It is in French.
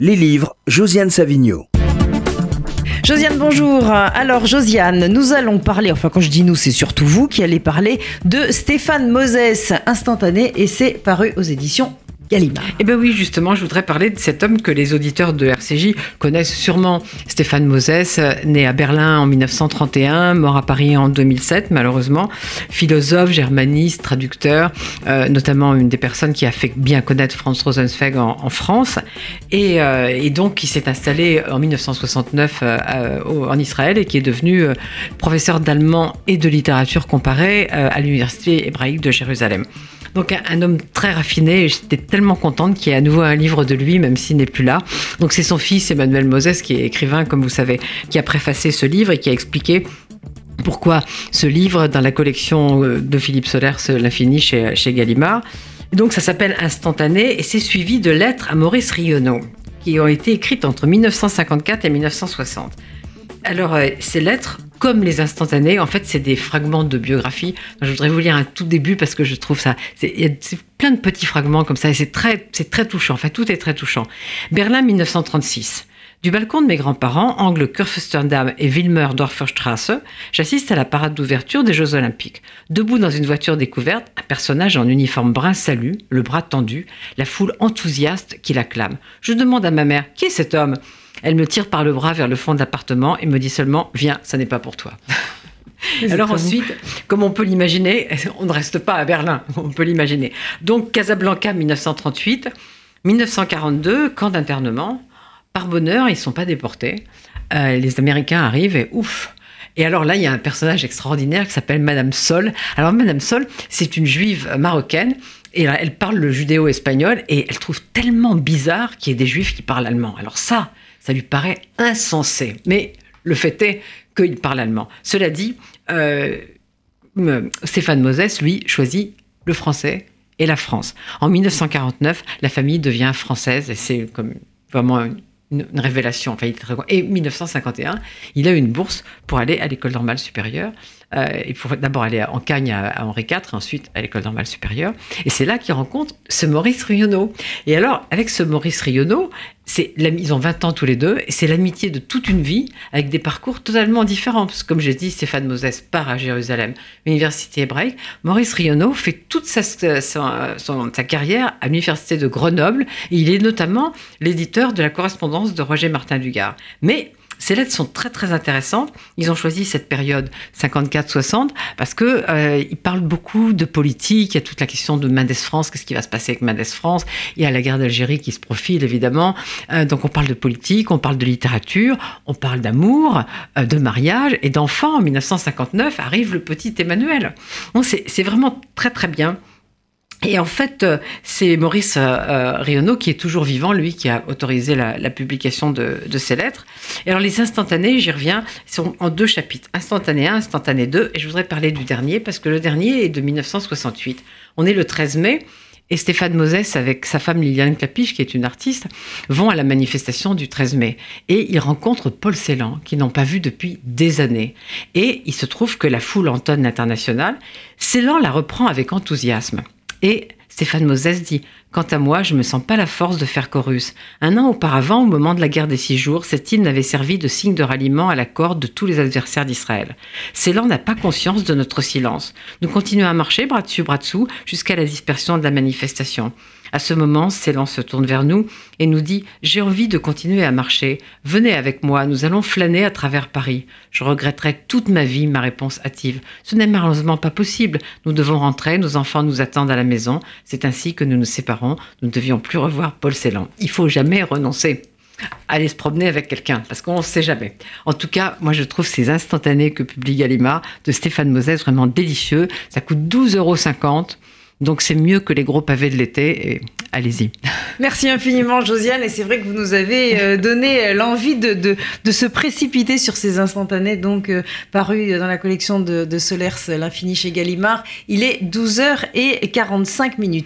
Les livres, Josiane Savigno. Josiane, bonjour. Alors, Josiane, nous allons parler, enfin, quand je dis nous, c'est surtout vous qui allez parler de Stéphane Moses, instantané, et c'est paru aux éditions Eh bien oui, justement, je voudrais parler de cet homme que les auditeurs de RCJ connaissent sûrement. Stéphane Moses, né à Berlin en 1931, mort à Paris en 2007, malheureusement. Philosophe, germaniste, traducteur, euh, notamment une des personnes qui a fait bien connaître Franz Rosenzweig en, France. Et, euh, donc, qui s'est installé en 1969 euh, en Israël et qui est devenu professeur d'allemand et de littérature comparée à l'Université hébraïque de Jérusalem. Donc un, homme très raffiné, j'étais tellement contente qu'il y ait à nouveau un livre de lui, même s'il n'est plus là. Donc c'est son fils Emmanuel Moses, qui est écrivain, comme vous savez, qui a préfacé ce livre et qui a expliqué pourquoi ce livre dans la collection de Philippe Solers, L'infini, chez, chez Gallimard. Donc ça s'appelle Instantané et c'est suivi de lettres à Maurice Rionneau, qui ont été écrites entre 1954 et 1960. Alors, euh, ces lettres, comme les instantanés, en fait, c'est des fragments de biographie. Je voudrais vous lire un tout début parce que je trouve ça. Il y a plein de petits fragments comme ça et c'est très, très touchant. En fait, tout est très touchant. Berlin 1936. Du balcon de mes grands-parents, angle Kurfürstendamm et Wilmerdorfer-Straße, j'assiste à la parade d'ouverture des Jeux Olympiques. Debout dans une voiture découverte, un personnage en uniforme brun salue, le bras tendu, la foule enthousiaste qui l'acclame. Je demande à ma mère Qui est cet homme? Elle me tire par le bras vers le fond de l'appartement et me dit seulement Viens, ça n'est pas pour toi. Alors ensuite, comme on peut l'imaginer, on ne reste pas à Berlin, on peut l'imaginer. Donc Casablanca 1938, 1942, camp d'internement. Par bonheur, ils ne sont pas déportés. Euh, les Américains arrivent et ouf, et alors là, il y a un personnage extraordinaire qui s'appelle Madame Sol. Alors Madame Sol, c'est une juive marocaine. Et là, elle parle le judéo-espagnol et elle trouve tellement bizarre qu'il y ait des juifs qui parlent allemand. Alors ça, ça lui paraît insensé. Mais le fait est qu'il parle allemand. Cela dit, euh, Stéphane Moses, lui, choisit le français et la France. En 1949, la famille devient française et c'est comme vraiment une, révélation. Enfin. Et 1951, il a une bourse pour aller à l'école normale supérieure. Euh, il faut d'abord aller en Cagne à, à, Henri IV, ensuite à l'école normale supérieure. Et c'est là qu'il rencontre ce Maurice Rionneau. Et alors, avec ce Maurice Rionneau, ils ont 20 ans tous les deux, et c'est l'amitié de toute une vie, avec des parcours totalement différents. Comme j'ai dit, Stéphane Moses part à Jérusalem, université hébraïque. Maurice Rionneau fait toute sa carrière à l'université de Grenoble, et il est notamment l'éditeur de la correspondance de Roger Martin Dugard. Mais ces lettres sont très très intéressantes. Ils ont choisi cette période 54-60 parce que euh, ils parlent beaucoup de politique. Il y a toute la question de Mendes France, qu'est-ce qui va se passer avec Mendes France Il y a la guerre d'Algérie qui se profile évidemment. Euh, donc on parle de politique, on parle de littérature, on parle d'amour, euh, de mariage et d'enfants. En 1959 arrive le petit Emmanuel. C'est vraiment très très bien. Et en fait, c'est Maurice euh, Rionneau qui est toujours vivant, lui, qui a autorisé la, la publication de, de, ces lettres. Et alors, les instantanés, j'y reviens, sont en deux chapitres. Instantané 1, instantané 2. Et je voudrais parler du dernier, parce que le dernier est de 1968. On est le 13 mai. Et Stéphane Moses, avec sa femme Liliane Clapiche, qui est une artiste, vont à la manifestation du 13 mai. Et ils rencontrent Paul Celan, qu'ils n'ont pas vu depuis des années. Et il se trouve que la foule entonne l'international. Celan la reprend avec enthousiasme. Et Stéphane Moses dit Quant à moi, je ne me sens pas la force de faire chorus. Un an auparavant, au moment de la guerre des six jours, cet hymne avait servi de signe de ralliement à la corde de tous les adversaires d'Israël. Célan n'a pas conscience de notre silence. Nous continuons à marcher bras dessus, bras dessous, jusqu'à la dispersion de la manifestation. À ce moment, Célan se tourne vers nous et nous dit J'ai envie de continuer à marcher. Venez avec moi, nous allons flâner à travers Paris. Je regretterai toute ma vie ma réponse hâtive. Ce n'est malheureusement pas possible. Nous devons rentrer, nos enfants nous attendent à la maison. C'est ainsi que nous nous séparons. Nous ne devions plus revoir Paul Célan. Il faut jamais renoncer aller se promener avec quelqu'un, parce qu'on ne sait jamais. En tout cas, moi je trouve ces instantanés que publie Gallimard de Stéphane Moses vraiment délicieux. Ça coûte 12,50 euros. Donc c'est mieux que les gros pavés de l'été et allez-y. Merci infiniment Josiane et c'est vrai que vous nous avez euh, donné l'envie de, de, de, se précipiter sur ces instantanés donc euh, parus dans la collection de, de Solers L'infini chez Gallimard. Il est 12h45 minutes.